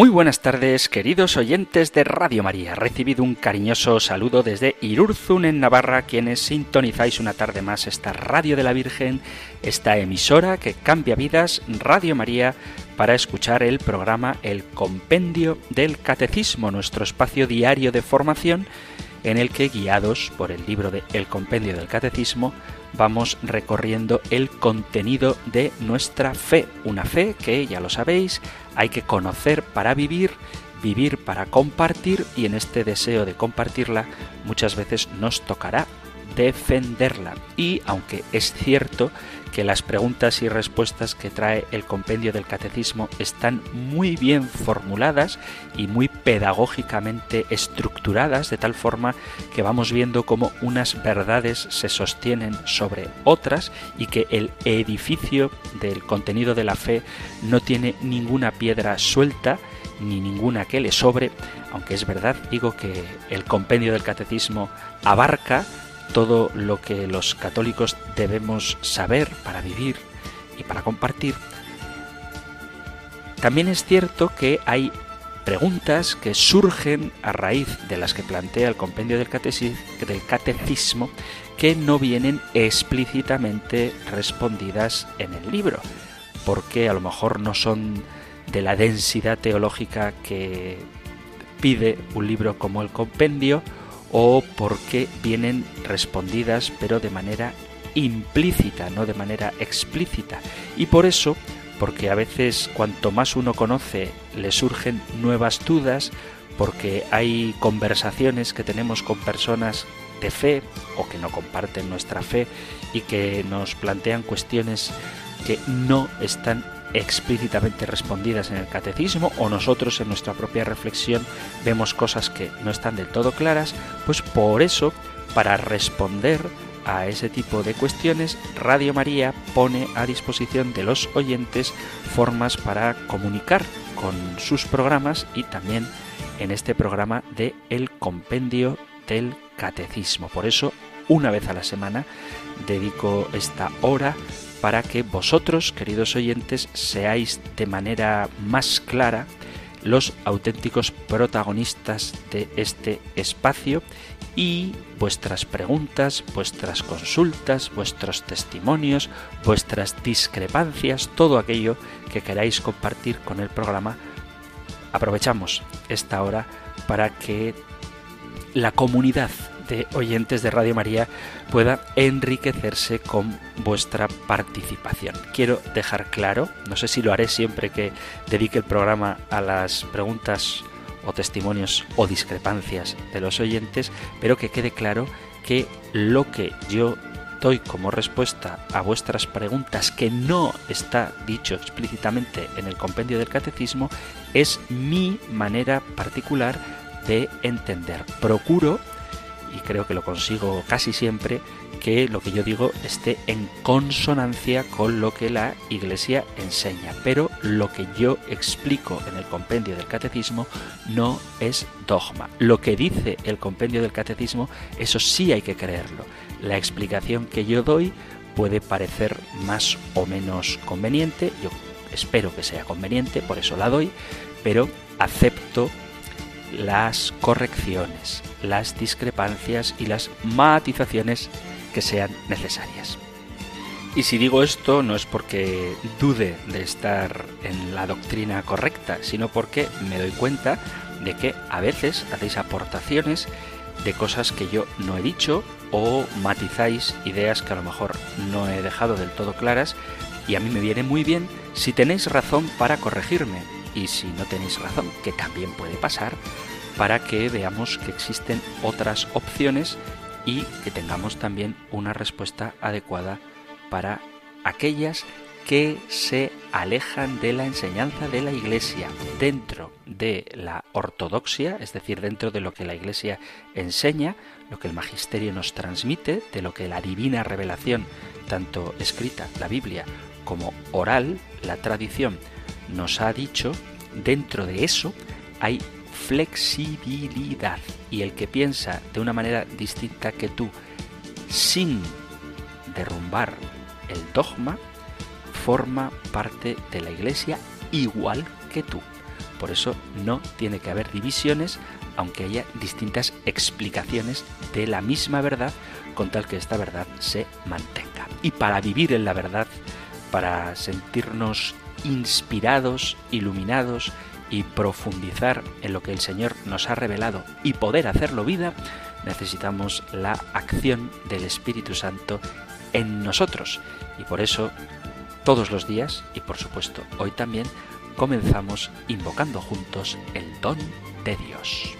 Muy buenas tardes, queridos oyentes de Radio María. Recibido un cariñoso saludo desde Irurzun, en Navarra, quienes sintonizáis una tarde más esta Radio de la Virgen, esta emisora que cambia vidas, Radio María, para escuchar el programa El Compendio del Catecismo, nuestro espacio diario de formación en el que, guiados por el libro de El Compendio del Catecismo, vamos recorriendo el contenido de nuestra fe. Una fe que, ya lo sabéis, hay que conocer para vivir, vivir para compartir y en este deseo de compartirla muchas veces nos tocará defenderla. Y aunque es cierto que las preguntas y respuestas que trae el compendio del catecismo están muy bien formuladas y muy pedagógicamente estructuradas, de tal forma que vamos viendo cómo unas verdades se sostienen sobre otras y que el edificio del contenido de la fe no tiene ninguna piedra suelta ni ninguna que le sobre, aunque es verdad, digo que el compendio del catecismo abarca todo lo que los católicos debemos saber para vivir y para compartir, también es cierto que hay preguntas que surgen a raíz de las que plantea el compendio del, catecismo que no vienen explícitamente respondidas en el libro, porque a lo mejor no son de la densidad teológica que pide un libro como el compendio, o porque vienen respondidas pero de manera implícita, no de manera explícita. Y por eso, porque a veces cuanto más uno conoce le surgen nuevas dudas, porque hay conversaciones que tenemos con personas de fe o que no comparten nuestra fe y que nos plantean cuestiones que no están explícitamente respondidas en el catecismo o nosotros en nuestra propia reflexión vemos cosas que no están del todo claras, pues por eso, para responder a ese tipo de cuestiones, Radio María pone a disposición de los oyentes formas para comunicar con sus programas y también en este programa de El Compendio del Catecismo. Por eso, una vez a la semana, dedico esta hora para que vosotros, queridos oyentes, seáis de manera más clara los auténticos protagonistas de este espacio y vuestras preguntas, vuestras consultas, vuestros testimonios, vuestras discrepancias, todo aquello que queráis compartir con el programa, aprovechamos esta hora para que la comunidad oyentes de Radio María pueda enriquecerse con vuestra participación. Quiero dejar claro, no sé si lo haré siempre que dedique el programa a las preguntas o testimonios o discrepancias de los oyentes, pero que quede claro que lo que yo doy como respuesta a vuestras preguntas que no está dicho explícitamente en el compendio del catecismo es mi manera particular de entender. Procuro y creo que lo consigo casi siempre, que lo que yo digo esté en consonancia con lo que la Iglesia enseña. Pero lo que yo explico en el compendio del catecismo no es dogma. Lo que dice el compendio del catecismo, eso sí hay que creerlo. La explicación que yo doy puede parecer más o menos conveniente, yo espero que sea conveniente, por eso la doy, pero acepto las correcciones, las discrepancias y las matizaciones que sean necesarias. Y si digo esto no es porque dude de estar en la doctrina correcta, sino porque me doy cuenta de que a veces hacéis aportaciones de cosas que yo no he dicho o matizáis ideas que a lo mejor no he dejado del todo claras y a mí me viene muy bien si tenéis razón para corregirme y si no tenéis razón, que también puede pasar, para que veamos que existen otras opciones y que tengamos también una respuesta adecuada para aquellas que se alejan de la enseñanza de la Iglesia dentro de la ortodoxia, es decir, dentro de lo que la Iglesia enseña, lo que el magisterio nos transmite, de lo que la divina revelación, tanto escrita, la Biblia, como oral, la tradición, nos ha dicho, dentro de eso hay flexibilidad. Y el que piensa de una manera distinta que tú, sin derrumbar el dogma, forma parte de la Iglesia igual que tú. Por eso no tiene que haber divisiones, aunque haya distintas explicaciones de la misma verdad, con tal que esta verdad se mantenga. Y para vivir en la verdad, para sentirnos inspirados, iluminados y profundizar en lo que el Señor nos ha revelado y poder hacerlo vida, necesitamos la acción del Espíritu Santo en nosotros. Y por eso, todos los días, y por supuesto hoy también, comenzamos invocando juntos el don de Dios.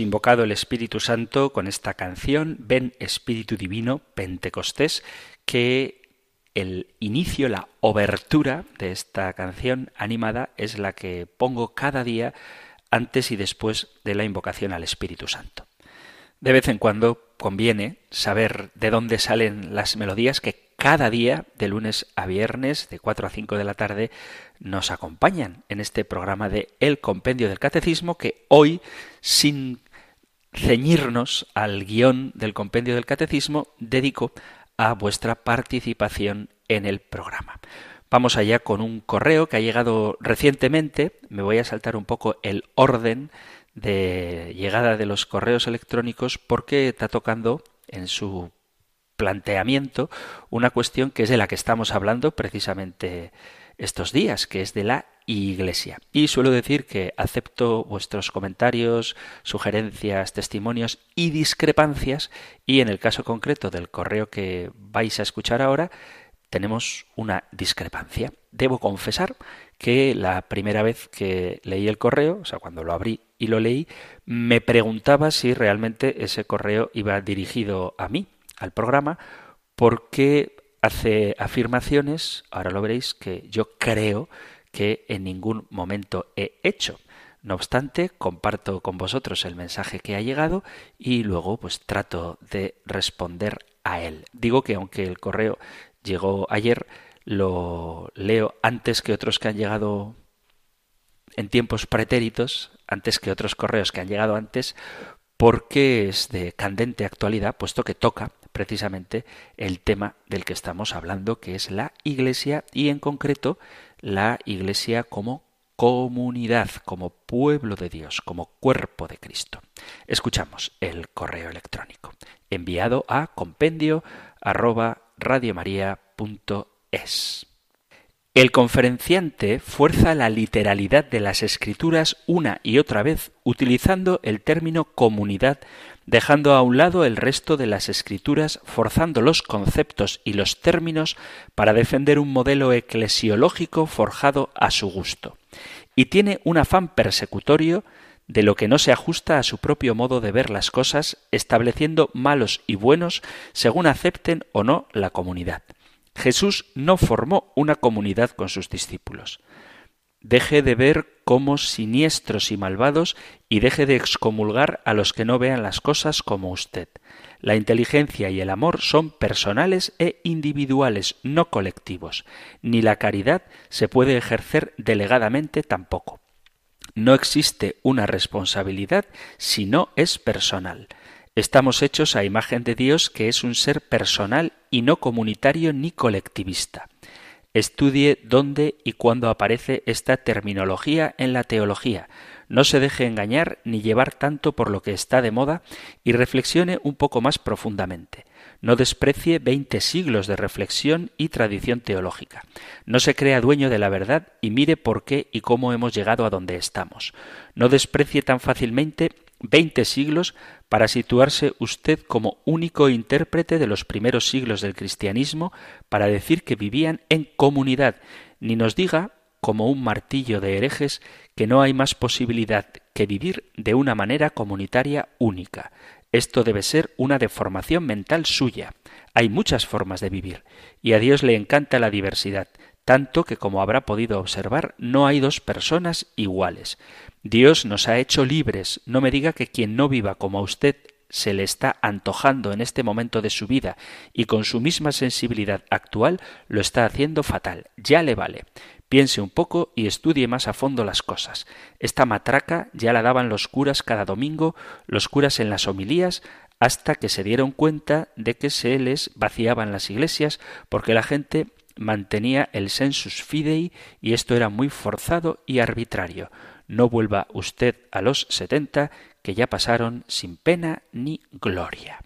Invocado el Espíritu Santo con esta canción, Ven Espíritu Divino, Pentecostés, que el inicio, la obertura de esta canción animada es la que pongo cada día antes y después de la invocación al Espíritu Santo. De vez en cuando conviene saber de dónde salen las melodías que cada día, de lunes a viernes, de 4 a 5 de la tarde, nos acompañan en este programa de El Compendio del Catecismo, que hoy, sin ceñirnos al guion del Compendio del Catecismo, dedico a vuestra participación en el programa. Vamos allá con un correo que ha llegado recientemente. Me voy a saltar un poco el orden de llegada de los correos electrónicos porque está tocando en su planteamiento una cuestión que es de la que estamos hablando precisamente estos días, que es de la Iglesia. Y suelo decir que acepto vuestros comentarios, sugerencias, testimonios y discrepancias y en el caso concreto del correo que vais a escuchar ahora, tenemos una discrepancia. Debo confesar que la primera vez que leí el correo, o sea, cuando lo abrí y lo leí, me preguntaba si realmente ese correo iba dirigido a mí, al programa, porque hace afirmaciones, ahora lo veréis, que yo creo que en ningún momento he hecho. No obstante, comparto con vosotros el mensaje que ha llegado y luego pues trato de responder a él. Digo que aunque el correo llegó ayer, lo leo antes que otros que han llegado en tiempos pretéritos, antes que otros correos que han llegado antes, porque es de candente actualidad, puesto que toca precisamente el tema del que estamos hablando, que es la Iglesia y en concreto la Iglesia como comunidad, como pueblo de Dios, como cuerpo de Cristo. Escuchamos el correo electrónico enviado a compendio arroba radiomaria.es. El conferenciante fuerza la literalidad de las escrituras una y otra vez utilizando el término comunidad, dejando a un lado el resto de las escrituras, forzando los conceptos y los términos para defender un modelo eclesiológico forjado a su gusto. Y tiene un afán persecutorio de lo que no se ajusta a su propio modo de ver las cosas, estableciendo malos y buenos según acepten o no la comunidad. Jesús no formó una comunidad con sus discípulos. Deje de ver como siniestros y malvados y deje de excomulgar a los que no vean las cosas como usted. La inteligencia y el amor son personales e individuales, no colectivos. Ni la caridad se puede ejercer delegadamente tampoco. No existe una responsabilidad si no es personal. Estamos hechos a imagen de Dios que es un ser personal y no comunitario ni colectivista. Estudie dónde y cuándo aparece esta terminología en la teología. No se deje engañar ni llevar tanto por lo que está de moda y reflexione un poco más profundamente. No desprecie veinte siglos de reflexión y tradición teológica. No se crea dueño de la verdad y mire por qué y cómo hemos llegado a donde estamos. No desprecie tan fácilmente veinte siglos para situarse usted como único intérprete de los primeros siglos del cristianismo para decir que vivían en comunidad, ni nos diga, como un martillo de herejes, que no hay más posibilidad que vivir de una manera comunitaria única. Esto debe ser una deformación mental suya. Hay muchas formas de vivir, y a Dios le encanta la diversidad, tanto que como habrá podido observar, no hay dos personas iguales. Dios nos ha hecho libres. No me diga que quien no viva como usted se le está antojando en este momento de su vida y con su misma sensibilidad actual lo está haciendo fatal. Ya le vale. Piense un poco y estudie más a fondo las cosas. Esta matraca ya la daban los curas cada domingo, los curas en las homilías, hasta que se dieron cuenta de que se les vaciaban las iglesias porque la gente mantenía el sensus fidei y esto era muy forzado y arbitrario. No vuelva usted a los setenta que ya pasaron sin pena ni gloria.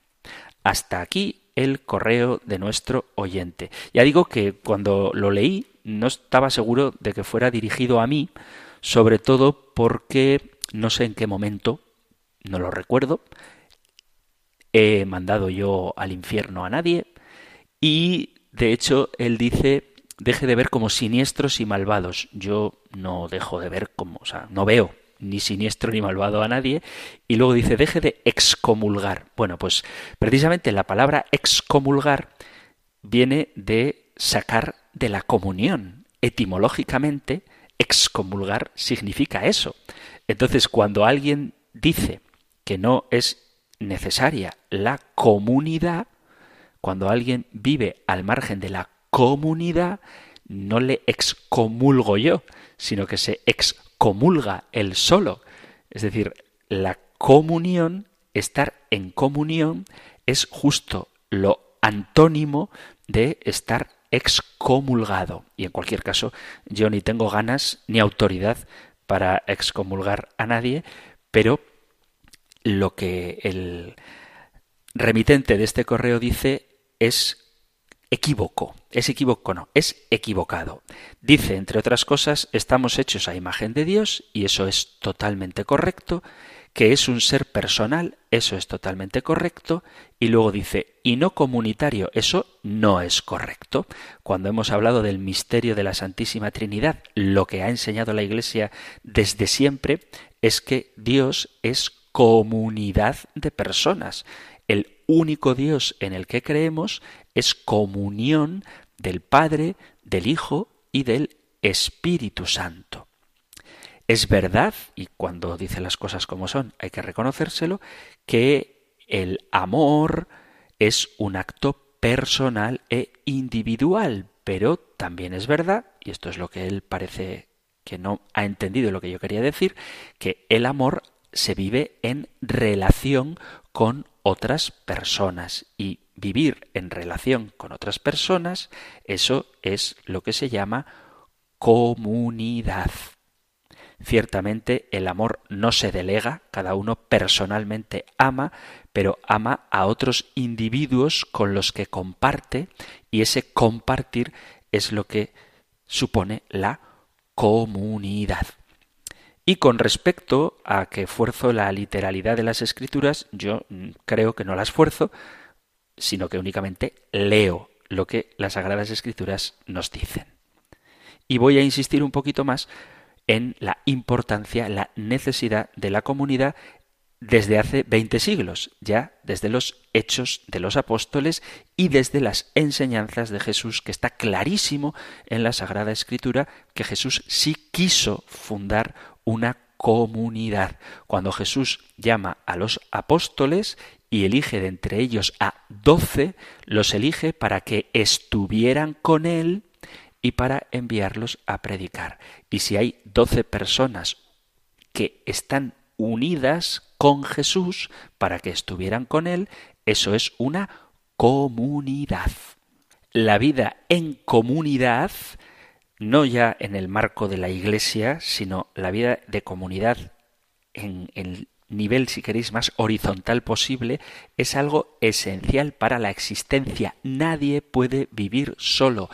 Hasta aquí el correo de nuestro oyente. Ya digo que cuando lo leí no estaba seguro de que fuera dirigido a mí, sobre todo porque no sé en qué momento, no lo recuerdo, he mandado yo al infierno a nadie y de hecho él dice deje de ver como siniestros y malvados. Yo no dejo de ver como, o sea, no veo ni siniestro ni malvado a nadie. Y luego dice, deje de excomulgar. Bueno, pues precisamente la palabra excomulgar viene de sacar de la comunión. Etimológicamente, excomulgar significa eso. Entonces, cuando alguien dice que no es necesaria la comunidad, cuando alguien vive al margen de la comunidad, no le excomulgo yo, sino que se excomulga él solo. Es decir, la comunión, estar en comunión, es justo lo antónimo de estar excomulgado. Y en cualquier caso, yo ni tengo ganas ni autoridad para excomulgar a nadie, pero lo que el remitente de este correo dice es equívoco. Es equívoco, no, es equivocado. Dice, entre otras cosas, estamos hechos a imagen de Dios, y eso es totalmente correcto, que es un ser personal, eso es totalmente correcto, y luego dice, y no comunitario, eso no es correcto. Cuando hemos hablado del misterio de la Santísima Trinidad, lo que ha enseñado la Iglesia desde siempre es que Dios es comunidad de personas. El único Dios en el que creemos es comunión del Padre, del Hijo y del Espíritu Santo. Es verdad, y cuando dice las cosas como son, hay que reconocérselo, que el amor es un acto personal e individual, pero también es verdad, y esto es lo que él parece que no ha entendido lo que yo quería decir, que el amor se vive en relación con otras personas y vivir en relación con otras personas, eso es lo que se llama comunidad. Ciertamente el amor no se delega, cada uno personalmente ama, pero ama a otros individuos con los que comparte y ese compartir es lo que supone la comunidad. Y con respecto a que esfuerzo la literalidad de las escrituras, yo mm, creo que no la esfuerzo, sino que únicamente leo lo que las Sagradas Escrituras nos dicen. Y voy a insistir un poquito más en la importancia, la necesidad de la comunidad desde hace 20 siglos, ya desde los hechos de los apóstoles y desde las enseñanzas de Jesús, que está clarísimo en la Sagrada Escritura que Jesús sí quiso fundar una comunidad. Cuando Jesús llama a los apóstoles y elige de entre ellos a doce, los elige para que estuvieran con él y para enviarlos a predicar. Y si hay doce personas que están unidas con Jesús para que estuvieran con Él, eso es una comunidad. La vida en comunidad, no ya en el marco de la Iglesia, sino la vida de comunidad en el nivel, si queréis, más horizontal posible, es algo esencial para la existencia. Nadie puede vivir solo.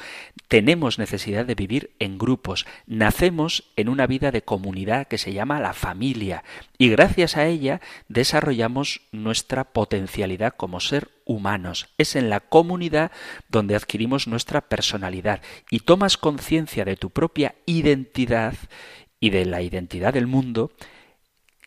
Tenemos necesidad de vivir en grupos. Nacemos en una vida de comunidad que se llama la familia y gracias a ella desarrollamos nuestra potencialidad como ser humanos. Es en la comunidad donde adquirimos nuestra personalidad y tomas conciencia de tu propia identidad y de la identidad del mundo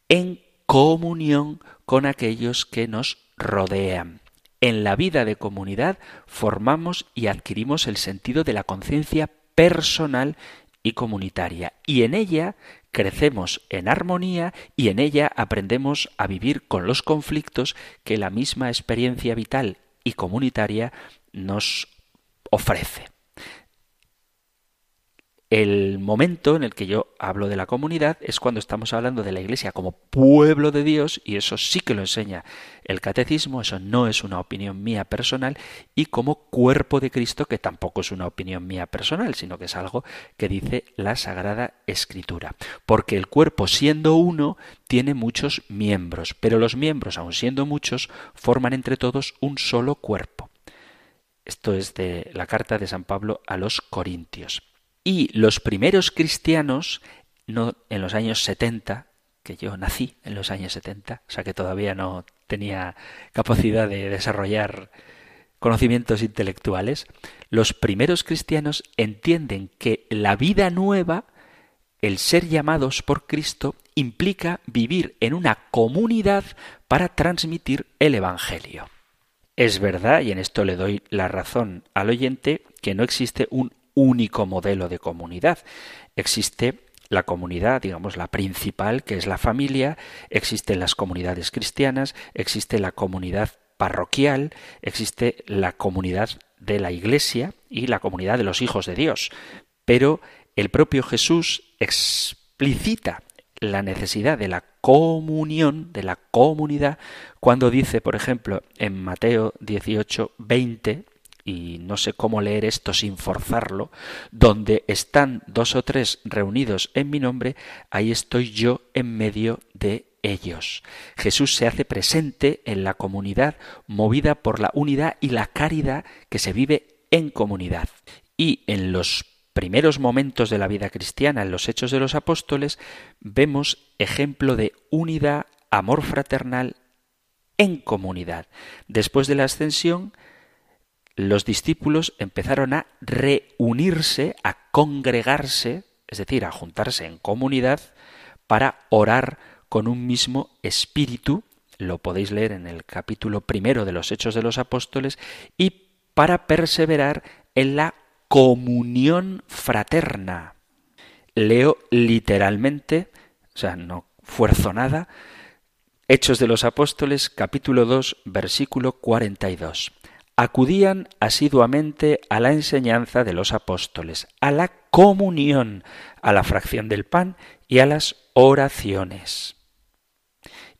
en comunión con aquellos que nos rodean. En la vida de comunidad formamos y adquirimos el sentido de la conciencia personal y comunitaria, y en ella crecemos en armonía y en ella aprendemos a vivir con los conflictos que la misma experiencia vital y comunitaria nos ofrece el momento en el que yo hablo de la comunidad es cuando estamos hablando de la Iglesia como pueblo de Dios, y eso sí que lo enseña el catecismo, eso no es una opinión mía personal, y como cuerpo de Cristo, que tampoco es una opinión mía personal, sino que es algo que dice la Sagrada Escritura. Porque el cuerpo siendo uno tiene muchos miembros, pero los miembros, aun siendo muchos, forman entre todos un solo cuerpo. Esto es de la carta de San Pablo a los Corintios. Y los primeros cristianos, no en los años 70, que yo nací en los años 70, o sea que todavía no tenía capacidad de desarrollar conocimientos intelectuales, los primeros cristianos entienden que la vida nueva, el ser llamados por Cristo, implica vivir en una comunidad para transmitir el Evangelio. Es verdad, y en esto le doy la razón al oyente, que no existe un único modelo de comunidad. Existe la comunidad, digamos, la principal, que es la familia, existen las comunidades cristianas, existe la comunidad parroquial, existe la comunidad de la Iglesia y la comunidad de los hijos de Dios. Pero el propio Jesús explicita la necesidad de la comunión, de la comunidad, cuando dice, por ejemplo, en Mateo 18, 20, y no sé cómo leer esto sin forzarlo, donde están dos o tres reunidos en mi nombre, ahí estoy yo en medio de ellos. Jesús se hace presente en la comunidad, movida por la unidad y la caridad que se vive en comunidad. Y en los primeros momentos de la vida cristiana, en los hechos de los apóstoles, vemos ejemplo de unidad, amor fraternal en comunidad. Después de la ascensión, los discípulos empezaron a reunirse, a congregarse, es decir, a juntarse en comunidad para orar con un mismo espíritu, lo podéis leer en el capítulo primero de los Hechos de los Apóstoles, y para perseverar en la comunión fraterna. Leo literalmente, o sea, no fuerzo nada, Hechos de los Apóstoles, capítulo 2, versículo 42. Acudían asiduamente a la enseñanza de los apóstoles, a la comunión, a la fracción del pan y a las oraciones.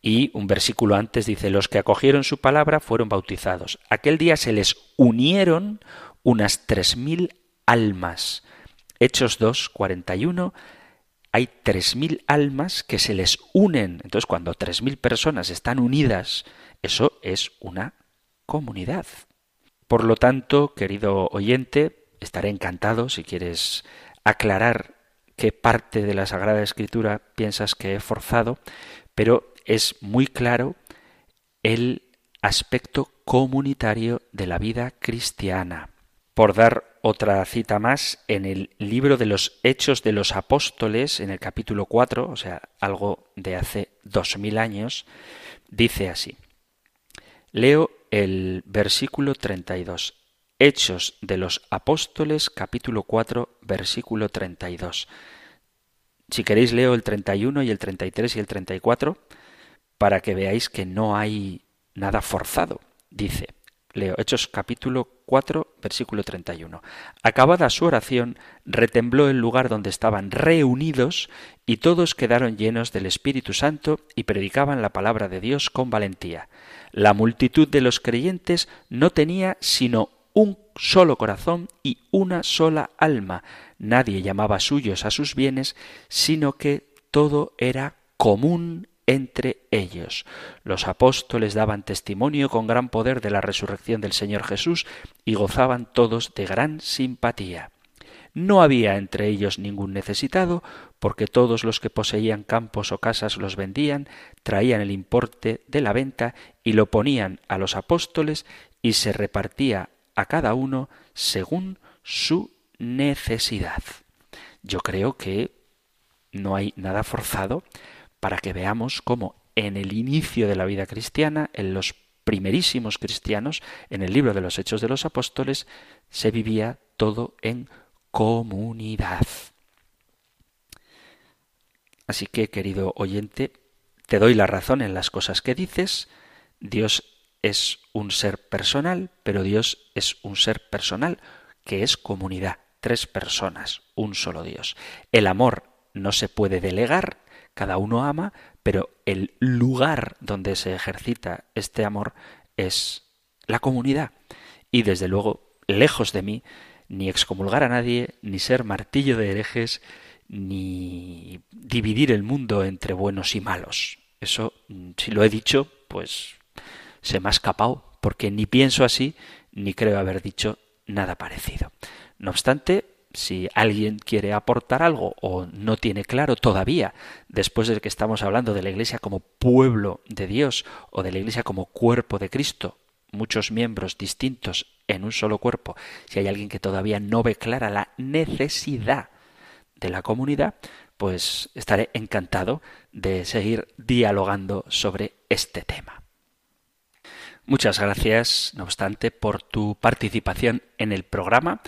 Y un versículo antes dice, los que acogieron su palabra fueron bautizados. Aquel día se les unieron unas tres mil almas. Hechos 2, 41, hay tres mil almas que se les unen. Entonces, cuando tres mil personas están unidas, eso es una comunidad. Por lo tanto, querido oyente, estaré encantado si quieres aclarar qué parte de la Sagrada Escritura piensas que he forzado, pero es muy claro el aspecto comunitario de la vida cristiana. Por dar otra cita más, en el libro de los Hechos de los Apóstoles, en el capítulo 4, o sea, algo de hace dos mil años, dice así. Leo el versículo 32. Hechos de los Apóstoles, capítulo 4, versículo 32. Si queréis leo el 31 y el 33 y el 34 para que veáis que no hay nada forzado. Dice, Leo Hechos capítulo 4, versículo 31. Acabada su oración, retembló el lugar donde estaban reunidos y todos quedaron llenos del Espíritu Santo y predicaban la palabra de Dios con valentía. La multitud de los creyentes no tenía sino un solo corazón y una sola alma. Nadie llamaba suyos a sus bienes, sino que todo era común entre ellos. Los apóstoles daban testimonio con gran poder de la resurrección del Señor Jesús y gozaban todos de gran simpatía. No había entre ellos ningún necesitado, porque todos los que poseían campos o casas los vendían, traían el importe de la venta y lo ponían a los apóstoles y se repartía a cada uno según su necesidad. Yo creo que no hay nada forzado para que veamos cómo en el inicio de la vida cristiana, en los primerísimos cristianos, en el libro de los Hechos de los Apóstoles, se vivía todo en comunidad. Así que, querido oyente, te doy la razón en las cosas que dices. Dios es un ser personal, pero Dios es un ser personal que es comunidad, tres personas, un solo Dios. El amor no se puede delegar, cada uno ama, pero el lugar donde se ejercita este amor es la comunidad. Y desde luego, lejos de mí, ni excomulgar a nadie, ni ser martillo de herejes, ni dividir el mundo entre buenos y malos. Eso, si lo he dicho, pues se me ha escapado, porque ni pienso así, ni creo haber dicho nada parecido. No obstante, si alguien quiere aportar algo o no tiene claro todavía, después de que estamos hablando de la Iglesia como pueblo de Dios o de la Iglesia como cuerpo de Cristo, muchos miembros distintos en un solo cuerpo, si hay alguien que todavía no ve clara la necesidad de la comunidad, pues estaré encantado de seguir dialogando sobre este tema. Muchas gracias, no obstante, por tu participación en el programa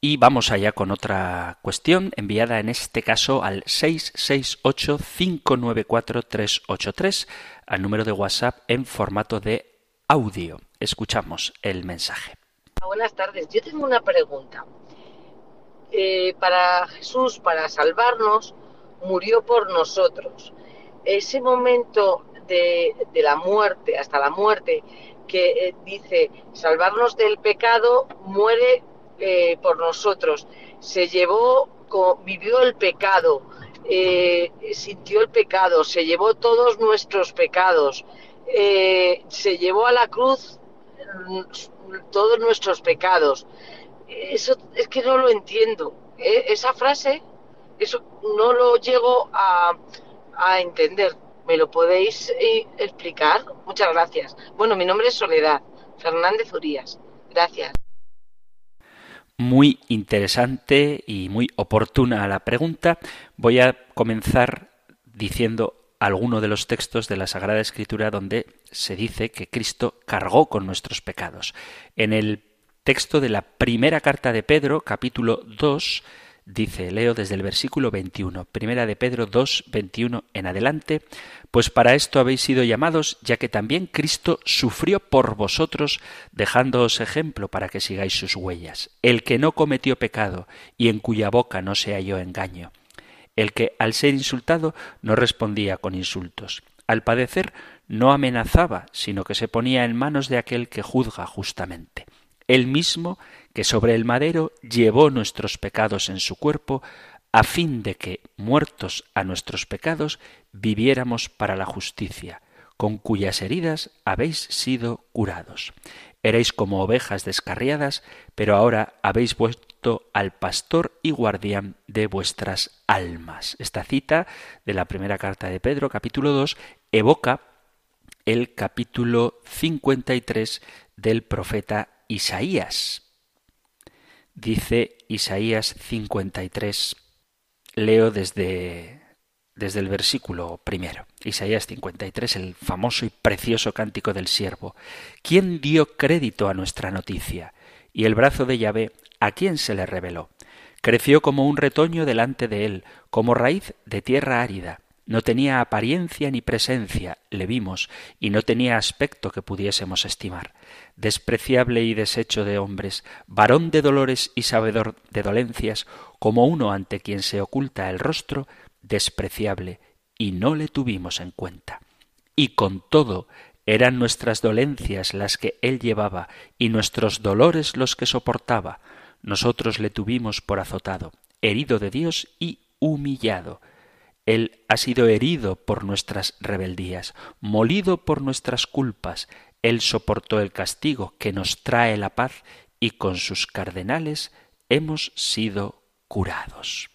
y vamos allá con otra cuestión enviada en este caso al 668-594-383, al número de WhatsApp en formato de audio. Escuchamos el mensaje. Buenas tardes, yo tengo una pregunta. Eh, para Jesús, para salvarnos, murió por nosotros. Ese momento de, la muerte, hasta la muerte, que eh, dice salvarnos del pecado, muere eh, por nosotros, se llevó, vivió el pecado, eh, sintió el pecado, se llevó todos nuestros pecados, eh, se llevó a la cruz mm, todos nuestros pecados. Eso es que no lo entiendo. Esa frase, eso no lo llego a, a entender. ¿Me lo podéis explicar? Muchas gracias. Bueno, mi nombre es Soledad Fernández Urías. Gracias muy interesante y muy oportuna la pregunta. Voy a comenzar diciendo alguno de los textos de la Sagrada Escritura donde se dice que Cristo cargó con nuestros pecados. En el texto de la primera carta de Pedro, capítulo 2, dice, leo desde el versículo 21, primera de Pedro 2, 21 en adelante, pues para esto habéis sido llamados, ya que también Cristo sufrió por vosotros, dejándoos ejemplo para que sigáis sus huellas, el que no cometió pecado y en cuya boca no se halló engaño, el que al ser insultado no respondía con insultos, al padecer no amenazaba, sino que se ponía en manos de aquel que juzga justamente. Él mismo que sobre el madero llevó nuestros pecados en su cuerpo, a fin de que, muertos a nuestros pecados, viviéramos para la justicia, con cuyas heridas habéis sido curados. Erais como ovejas descarriadas, pero ahora habéis vuelto al pastor y guardián de vuestras almas. Esta cita de la primera carta de Pedro, capítulo 2, evoca el capítulo 53 del profeta Isaías. Dice Isaías 53. Leo desde, desde el versículo primero. Isaías 53, el famoso y precioso cántico del siervo. ¿Quién dio crédito a nuestra noticia? Y el brazo de Yahvé, ¿a quién se le reveló? Creció como un retoño delante de él, como raíz de tierra árida no tenía apariencia ni presencia, le vimos, y no tenía aspecto que pudiésemos estimar. Despreciable y deshecho de hombres, varón de dolores y sabedor de dolencias, como uno ante quien se oculta el rostro, despreciable, y no le tuvimos en cuenta. Y con todo eran nuestras dolencias las que él llevaba, y nuestros dolores los que soportaba. Nosotros le tuvimos por azotado, herido de Dios y humillado él ha sido herido por nuestras rebeldías, molido por nuestras culpas. Él soportó el castigo que nos trae la paz y con sus cardenales hemos sido curados.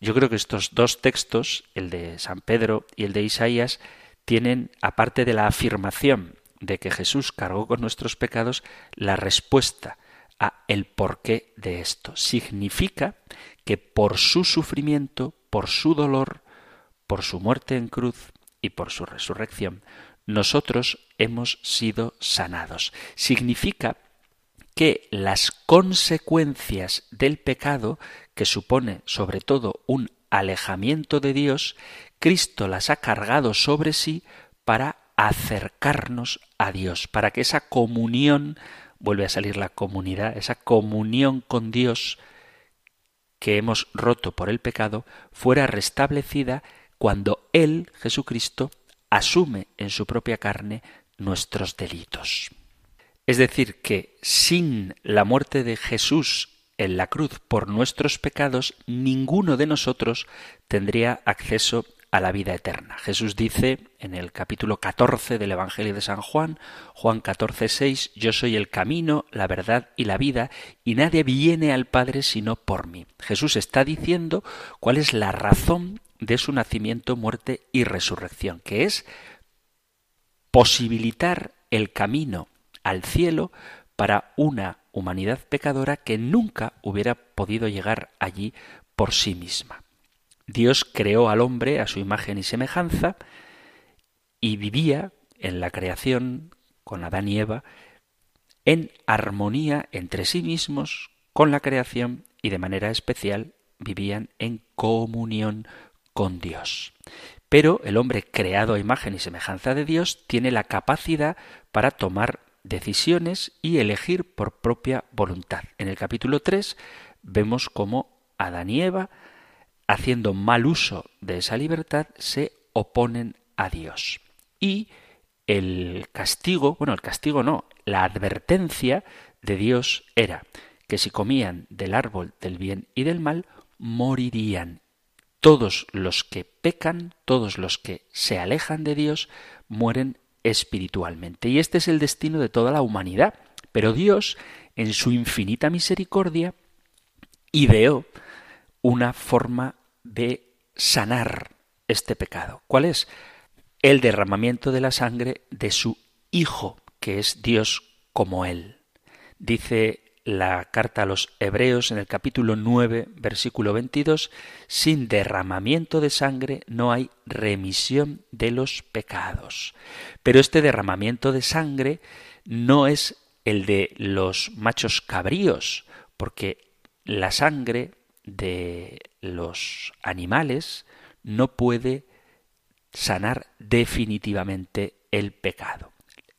Yo creo que estos dos textos, el de San Pedro y el de Isaías, tienen, aparte de la afirmación de que Jesús cargó con nuestros pecados, la respuesta a el porqué de esto. Significa que por su sufrimiento, por su dolor, por su muerte en cruz y por su resurrección, nosotros hemos sido sanados. Significa que las consecuencias del pecado, que supone sobre todo un alejamiento de Dios, Cristo las ha cargado sobre sí para acercarnos a Dios, para que esa comunión, vuelve a salir la comunidad, esa comunión con Dios que hemos roto por el pecado, fuera restablecida cuando Él, Jesucristo, asume en su propia carne nuestros delitos. Es decir, que sin la muerte de Jesús en la cruz por nuestros pecados, ninguno de nosotros tendría acceso a la vida eterna. Jesús dice en el capítulo 14 del Evangelio de San Juan, Juan 14, 6, Yo soy el camino, la verdad y la vida, y nadie viene al Padre sino por mí. Jesús está diciendo cuál es la razón de su nacimiento, muerte y resurrección, que es posibilitar el camino al cielo para una humanidad pecadora que nunca hubiera podido llegar allí por sí misma. Dios creó al hombre a su imagen y semejanza y vivía en la creación con Adán y Eva en armonía entre sí mismos con la creación y de manera especial vivían en comunión con Dios. Pero el hombre creado a imagen y semejanza de Dios tiene la capacidad para tomar decisiones y elegir por propia voluntad. En el capítulo 3 vemos cómo Adán y Eva haciendo mal uso de esa libertad, se oponen a Dios. Y el castigo, bueno, el castigo no, la advertencia de Dios era que si comían del árbol del bien y del mal, morirían. Todos los que pecan, todos los que se alejan de Dios, mueren espiritualmente. Y este es el destino de toda la humanidad. Pero Dios, en su infinita misericordia, ideó una forma de sanar este pecado. ¿Cuál es? El derramamiento de la sangre de su Hijo, que es Dios como Él. Dice la carta a los Hebreos en el capítulo 9, versículo 22, sin derramamiento de sangre no hay remisión de los pecados. Pero este derramamiento de sangre no es el de los machos cabríos, porque la sangre de los animales no puede sanar definitivamente el pecado.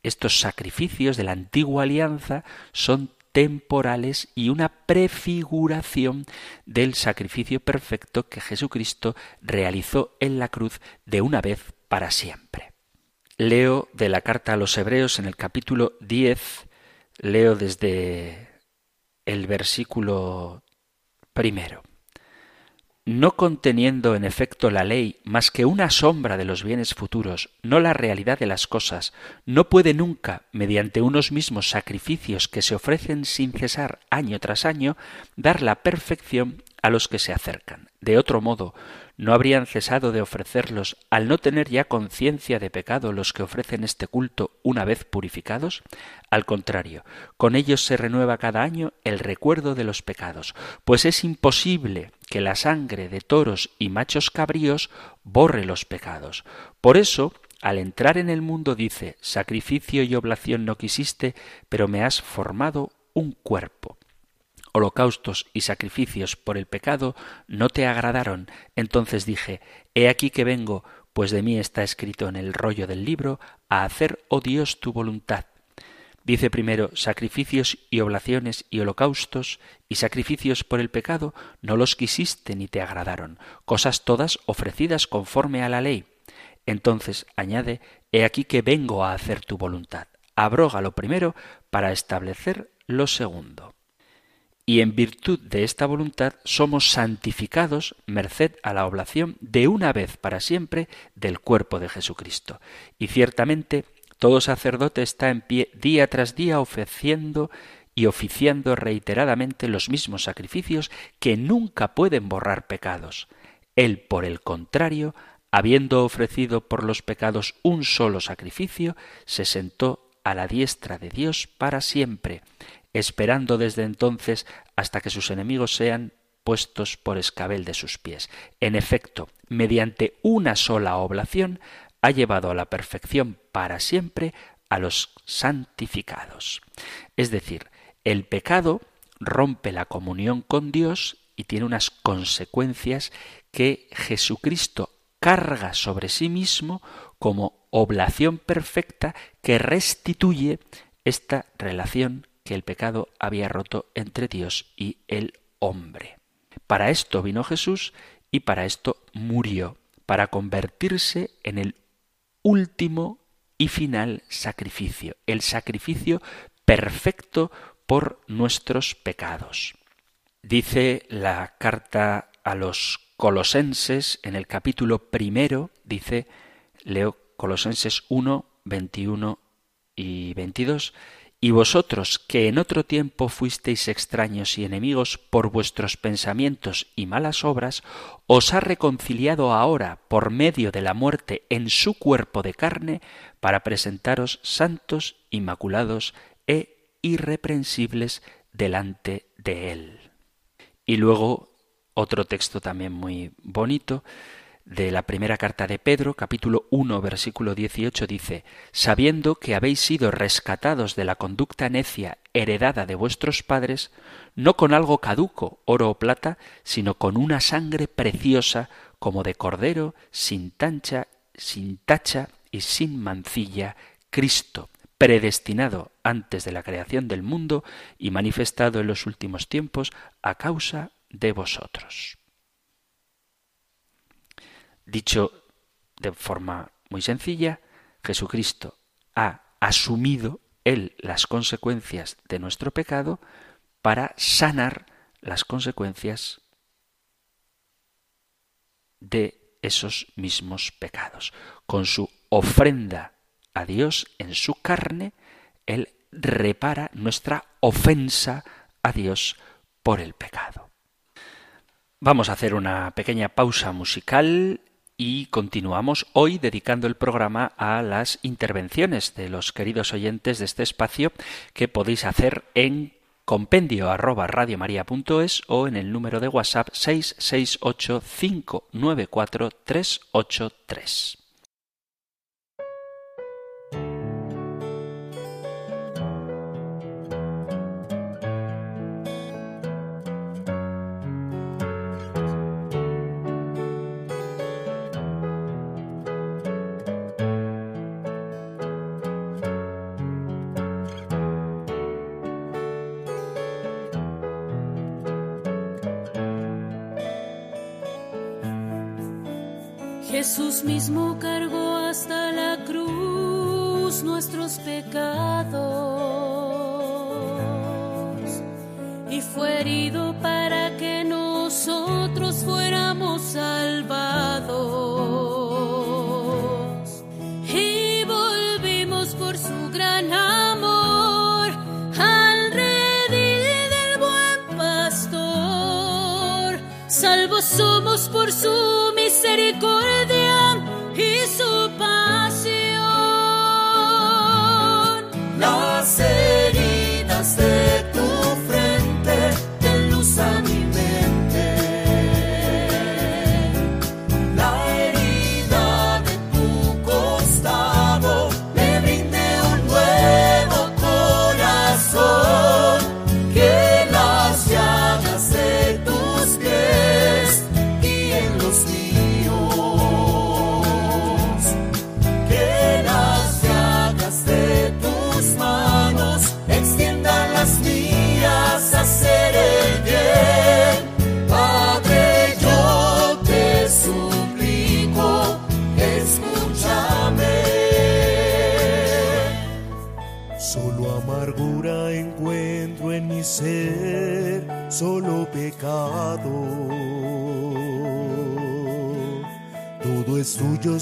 Estos sacrificios de la antigua alianza son temporales y una prefiguración del sacrificio perfecto que Jesucristo realizó en la cruz de una vez para siempre. Leo de la carta a los Hebreos en el capítulo 10, leo desde el versículo primero. No conteniendo en efecto la ley más que una sombra de los bienes futuros, no la realidad de las cosas, no puede nunca, mediante unos mismos sacrificios que se ofrecen sin cesar año tras año, dar la perfección a los que se acercan. De otro modo, ¿no habrían cesado de ofrecerlos al no tener ya conciencia de pecado los que ofrecen este culto una vez purificados? Al contrario, con ellos se renueva cada año el recuerdo de los pecados, pues es imposible que la sangre de toros y machos cabríos borre los pecados. Por eso, al entrar en el mundo dice, sacrificio y oblación no quisiste, pero me has formado un cuerpo holocaustos y sacrificios por el pecado no te agradaron, entonces dije, He aquí que vengo, pues de mí está escrito en el rollo del libro, a hacer, oh Dios, tu voluntad. Dice primero, sacrificios y oblaciones y holocaustos y sacrificios por el pecado no los quisiste ni te agradaron, cosas todas ofrecidas conforme a la ley. Entonces añade, He aquí que vengo a hacer tu voluntad. Abroga lo primero para establecer lo segundo y en virtud de esta voluntad somos santificados merced a la oblación de una vez para siempre del cuerpo de Jesucristo. Y ciertamente todo sacerdote está en pie día tras día ofreciendo y oficiando reiteradamente los mismos sacrificios que nunca pueden borrar pecados. Él, por el contrario, habiendo ofrecido por los pecados un solo sacrificio, se sentó a la diestra de Dios para siempre esperando desde entonces hasta que sus enemigos sean puestos por escabel de sus pies. En efecto, mediante una sola oblación, ha llevado a la perfección para siempre a los santificados. Es decir, el pecado rompe la comunión con Dios y tiene unas consecuencias que Jesucristo carga sobre sí mismo como oblación perfecta que restituye esta relación que el pecado había roto entre Dios y el hombre. Para esto vino Jesús y para esto murió, para convertirse en el último y final sacrificio, el sacrificio perfecto por nuestros pecados. Dice la carta a los Colosenses, en el capítulo primero, dice, leo Colosenses 1, 21 y 22, y vosotros que en otro tiempo fuisteis extraños y enemigos por vuestros pensamientos y malas obras, os ha reconciliado ahora por medio de la muerte en su cuerpo de carne, para presentaros santos, inmaculados e irreprensibles delante de él. Y luego otro texto también muy bonito de la primera carta de Pedro, capítulo 1, versículo 18, dice, Sabiendo que habéis sido rescatados de la conducta necia heredada de vuestros padres, no con algo caduco, oro o plata, sino con una sangre preciosa como de cordero, sin tancha, sin tacha y sin mancilla, Cristo, predestinado antes de la creación del mundo y manifestado en los últimos tiempos a causa de vosotros. Dicho de forma muy sencilla, Jesucristo ha asumido él las consecuencias de nuestro pecado para sanar las consecuencias de esos mismos pecados. Con su ofrenda a Dios en su carne, Él repara nuestra ofensa a Dios por el pecado. Vamos a hacer una pequeña pausa musical y continuamos hoy dedicando el programa a las intervenciones de los queridos oyentes de este espacio que podéis hacer en compendio arroba o en el número de WhatsApp 668 594 383.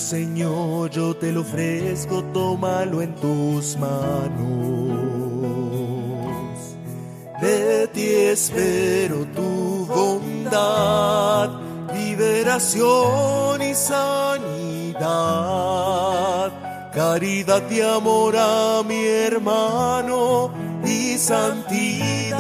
Señor, yo te lo ofrezco, tómalo en tus manos. De ti espero tu bondad, liberación y sanidad, caridad y amor a mi hermano y santidad.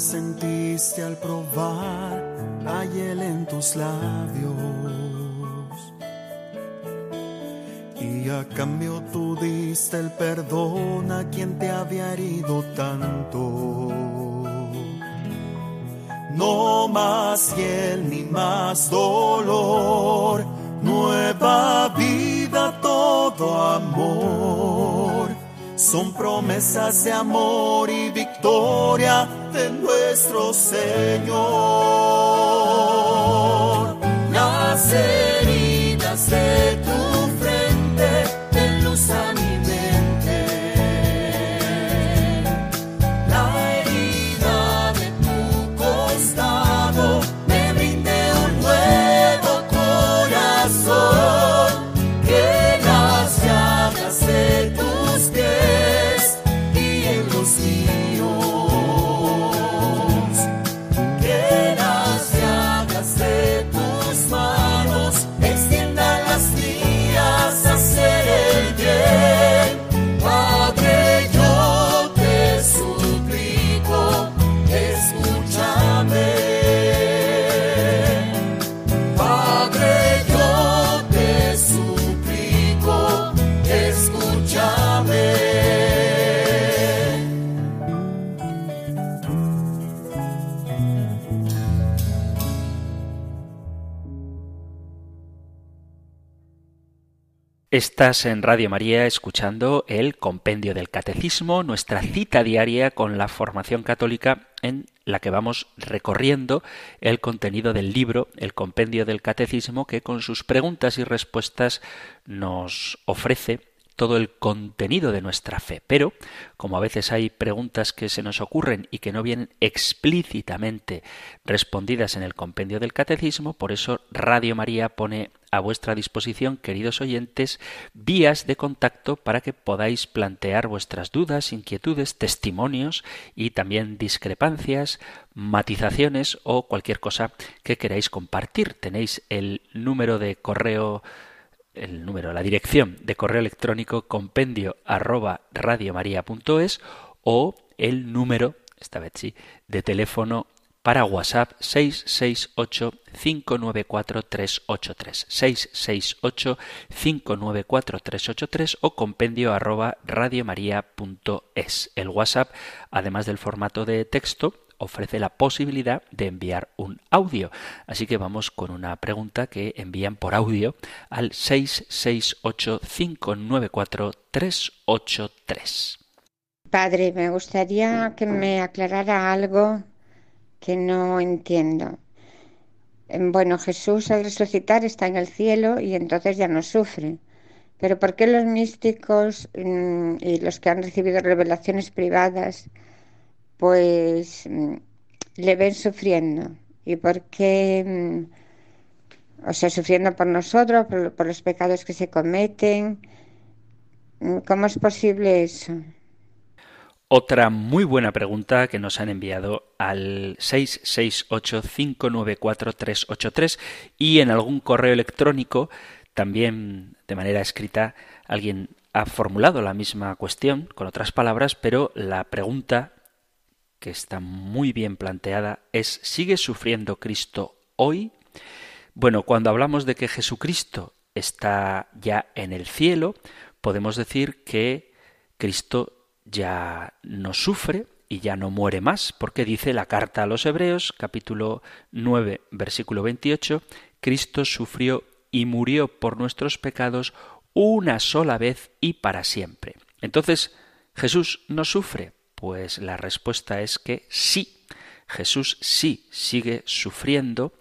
Sentiste al probar la hiel en tus labios. Y a cambio tú diste el perdón a quien te había herido tanto. No más hiel ni más dolor, nueva vida, todo amor. Son promesas de amor y victoria nuestro Señor. Las Estás en Radio María escuchando el Compendio del Catecismo, nuestra cita diaria con la formación católica en la que vamos recorriendo el contenido del libro, el Compendio del Catecismo, que con sus preguntas y respuestas nos ofrece todo el contenido de nuestra fe. Pero, como a veces hay preguntas que se nos ocurren y que no vienen explícitamente respondidas en el compendio del catecismo, por eso Radio María pone a vuestra disposición, queridos oyentes, vías de contacto para que podáis plantear vuestras dudas, inquietudes, testimonios y también discrepancias, matizaciones o cualquier cosa que queráis compartir. Tenéis el número de correo el número, la dirección de correo electrónico compendio arroba radiomaria.es o el número, esta vez sí, de teléfono para WhatsApp 668-594-383. 668-594-383 o compendio arroba radiomaria.es. El WhatsApp, además del formato de texto, ofrece la posibilidad de enviar un audio. Así que vamos con una pregunta que envían por audio al 668-594-383. Padre, me gustaría que me aclarara algo que no entiendo. Em, Bueno, Jesús al resucitar está en el cielo y entonces ya no sufre. Pero ¿por qué los místicos mm, y los que han recibido revelaciones privadas, pues mm, le ven sufriendo? ¿Y por qué, mm, o sea, sufriendo por nosotros, por, los pecados que se cometen? ¿Cómo es posible eso? Otra muy buena pregunta que nos han enviado al 668-594-383 y en algún correo electrónico, también de manera escrita, alguien ha formulado la misma cuestión con otras palabras, pero la pregunta que está muy bien planteada es ¿sigue sufriendo Cristo hoy? Bueno, cuando hablamos de que Jesucristo está ya en el cielo, podemos decir que Cristo ya no sufre y ya no muere más, porque dice la carta a los Hebreos, capítulo 9, versículo 28, Cristo sufrió y murió por nuestros pecados una sola vez y para siempre. Entonces, ¿Jesús no sufre? Pues la respuesta es que sí, Jesús sí sigue sufriendo,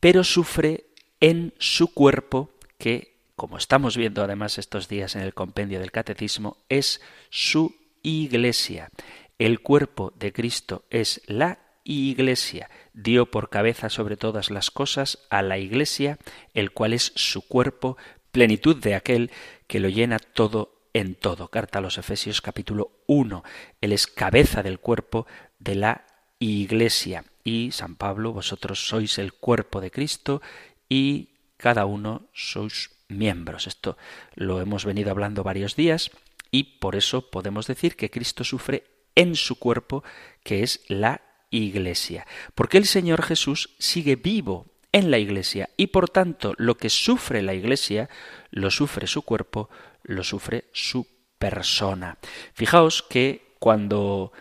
pero sufre en su cuerpo que como estamos viendo además estos días en el compendio del catecismo, es su iglesia. El cuerpo de Cristo es la iglesia. Dio por cabeza sobre todas las cosas a la iglesia, el cual es su cuerpo, plenitud de aquel que lo llena todo en todo. Carta a los Efesios capítulo 1. Él es cabeza del cuerpo de la iglesia. Y San Pablo, vosotros sois el cuerpo de Cristo y cada uno sois miembros. Esto lo hemos venido hablando varios días y por eso podemos decir que Cristo sufre en su cuerpo, que es la Iglesia. Porque el Señor Jesús sigue vivo en la Iglesia y por tanto lo que sufre la Iglesia lo sufre su cuerpo, lo sufre su persona. Fijaos que cuando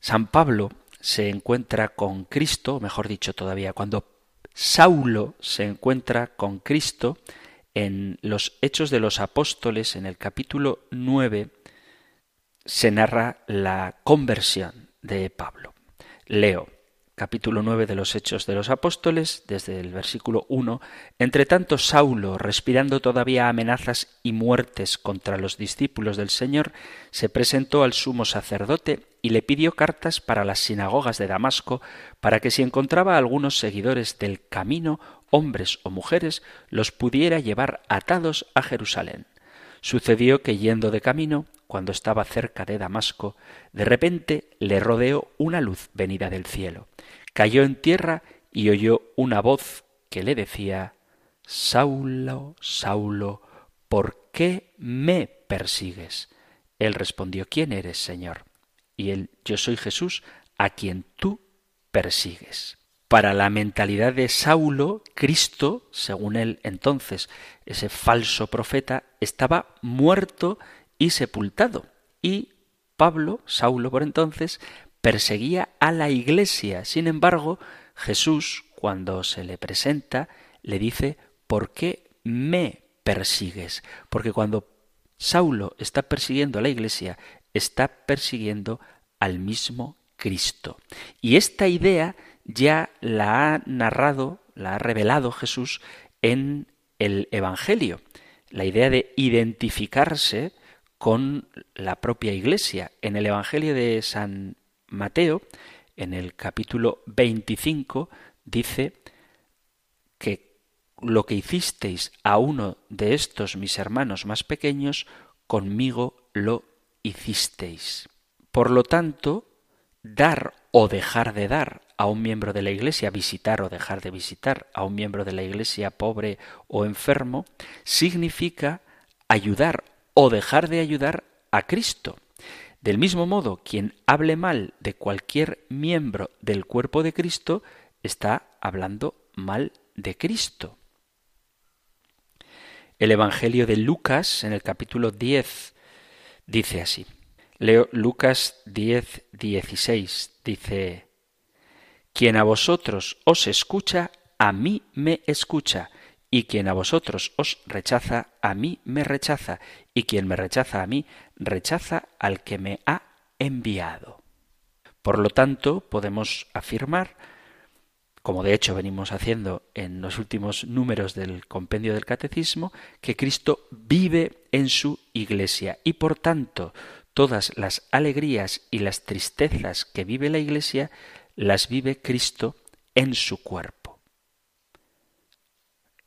San Pablo se encuentra con Cristo, mejor dicho todavía, cuando Saulo se encuentra con Cristo, en los Hechos de los Apóstoles, en el capítulo 9, se narra la conversión de Pablo. Leo capítulo 9 de los Hechos de los Apóstoles, desde el versículo 1, Entre tanto Saulo, respirando todavía amenazas y muertes contra los discípulos del Señor, se presentó al sumo sacerdote y le pidió cartas para las sinagogas de Damasco, para que si encontraba algunos seguidores del camino, hombres o mujeres, los pudiera llevar atados a Jerusalén. Sucedió que yendo de camino, cuando estaba cerca de Damasco, de repente le rodeó una luz venida del cielo cayó en tierra y oyó una voz que le decía Saulo, Saulo, ¿por qué me persigues? Él respondió ¿Quién eres, Señor? Y él Yo soy Jesús, a quien tú persigues. Para la mentalidad de Saulo, Cristo, según él entonces, ese falso profeta, estaba muerto y sepultado. Y Pablo, Saulo por entonces, perseguía a la iglesia. Sin embargo, Jesús, cuando se le presenta, le dice, ¿por qué me persigues? Porque cuando Saulo está persiguiendo a la iglesia, está persiguiendo al mismo Cristo. Y esta idea ya la ha narrado, la ha revelado Jesús en el Evangelio. La idea de identificarse con la propia iglesia. En el Evangelio de San Mateo, en el capítulo 25, dice que lo que hicisteis a uno de estos mis hermanos más pequeños, conmigo lo hicisteis. Por lo tanto, dar o dejar de dar a un miembro de la Iglesia, visitar o dejar de visitar a un miembro de la Iglesia pobre o enfermo, significa ayudar o dejar de ayudar a Cristo. Del mismo modo, quien hable mal de cualquier miembro del cuerpo de Cristo está hablando mal de Cristo. El Evangelio de Lucas, en el capítulo 10, dice así. Leo Lucas 10, 16. Dice, Quien a vosotros os escucha, a mí me escucha, y quien a vosotros os rechaza, a mí me rechaza, y quien me rechaza a mí, rechaza al que me ha enviado. Por lo tanto, podemos afirmar, como de hecho venimos haciendo en los últimos números del compendio del catecismo, que Cristo vive en su iglesia y por tanto todas las alegrías y las tristezas que vive la iglesia las vive Cristo en su cuerpo.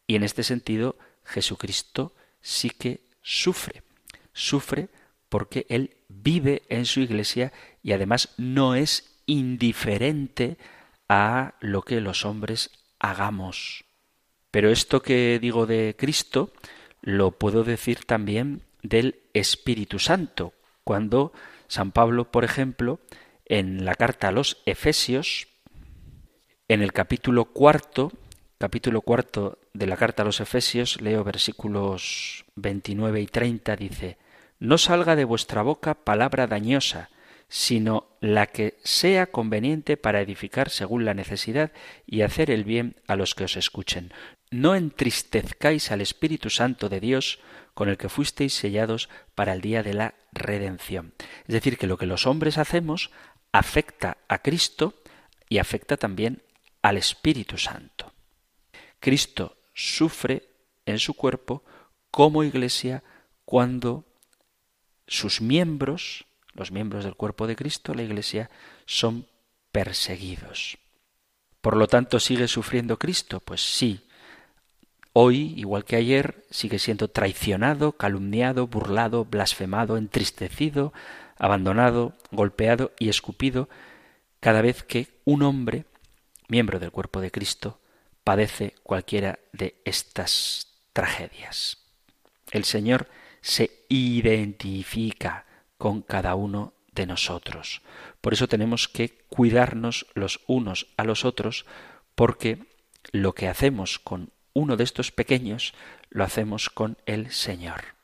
Y en este sentido, Jesucristo sí que sufre. Sufre porque Él vive en su iglesia y además no es indiferente a lo que los hombres hagamos. Pero esto que digo de Cristo lo puedo decir también del Espíritu Santo, cuando San Pablo, por ejemplo, en la carta a los Efesios, en el capítulo cuarto, capítulo cuarto de la carta a los Efesios, leo versículos 29 y 30, dice, No salga de vuestra boca palabra dañosa, sino la que sea conveniente para edificar según la necesidad y hacer el bien a los que os escuchen. No entristezcáis al Espíritu Santo de Dios, con el que fuisteis sellados para el día de la redención. Es decir, que lo que los hombres hacemos afecta a Cristo y afecta también al Espíritu Santo. Cristo sufre en su cuerpo como iglesia cuando sus miembros, los miembros del cuerpo de Cristo, la iglesia, son perseguidos. Por lo tanto, ¿sigue sufriendo Cristo? Pues sí. Hoy, igual que ayer, sigue siendo traicionado, calumniado, burlado, blasfemado, entristecido, abandonado, golpeado y escupido cada vez que un hombre, miembro del cuerpo de Cristo, padece cualquiera de estas tragedias. El Señor se identifica con cada uno de nosotros. Por eso tenemos que cuidarnos los unos a los otros, porque lo que hacemos con uno de estos pequeños, lo hacemos con el Señor.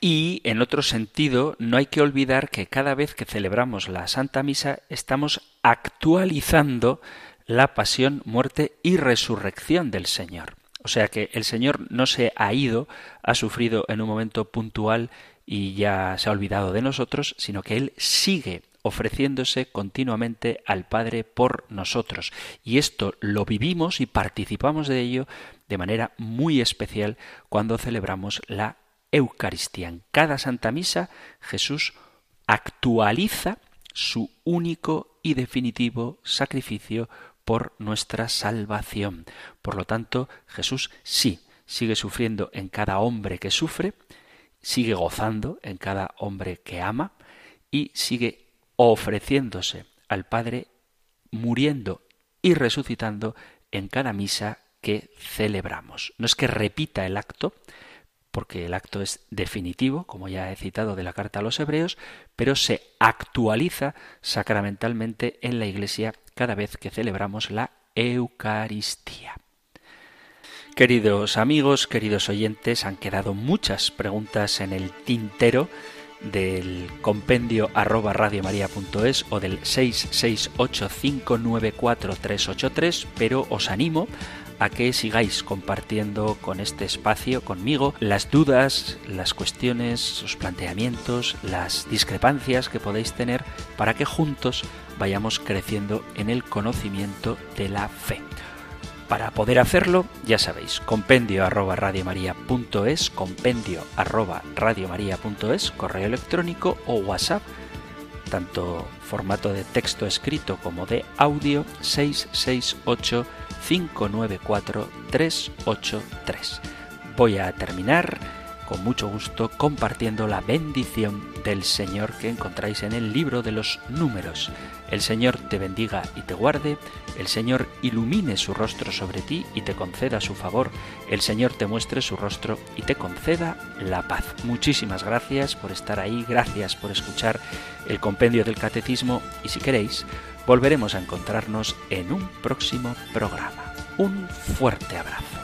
Y, en otro sentido, no hay que olvidar que cada vez que celebramos la Santa Misa estamos actualizando la pasión, muerte y resurrección del Señor. O sea que el Señor no se ha ido, ha sufrido en un momento puntual y ya se ha olvidado de nosotros, sino que Él sigue ofreciéndose continuamente al Padre por nosotros. Y esto lo vivimos y participamos de ello de manera muy especial cuando celebramos la Eucaristía. En cada Santa Misa Jesús actualiza su único y definitivo sacrificio por nuestra salvación. Por lo tanto, Jesús sí sigue sufriendo en cada hombre que sufre, sigue gozando en cada hombre que ama y sigue ofreciéndose al Padre, muriendo y resucitando en cada misa que celebramos. No es que repita el acto, porque el acto es definitivo, como ya he citado de la carta a los hebreos, pero se actualiza sacramentalmente en la Iglesia cada vez que celebramos la Eucaristía. Queridos amigos, queridos oyentes, han quedado muchas preguntas en el tintero del compendio arroba radiomaria.es o del 668594383, pero os animo a que sigáis compartiendo con este espacio, conmigo, las dudas, las cuestiones, los planteamientos, las discrepancias que podéis tener para que juntos vayamos creciendo en el conocimiento de la fe. Para poder hacerlo, ya sabéis, compendio arroba radiomaria.es, compendio arroba radiomaria.es, correo electrónico o WhatsApp, tanto formato de texto escrito como de audio 668 594 383. Voy a terminar con mucho gusto compartiendo la bendición del Señor que encontráis en el libro de los números. El Señor te bendiga y te guarde, el Señor ilumine su rostro sobre ti y te conceda su favor, el Señor te muestre su rostro y te conceda la paz. Muchísimas gracias por estar ahí, gracias por escuchar el compendio del catecismo y si queréis, volveremos a encontrarnos en un próximo programa. Un fuerte abrazo.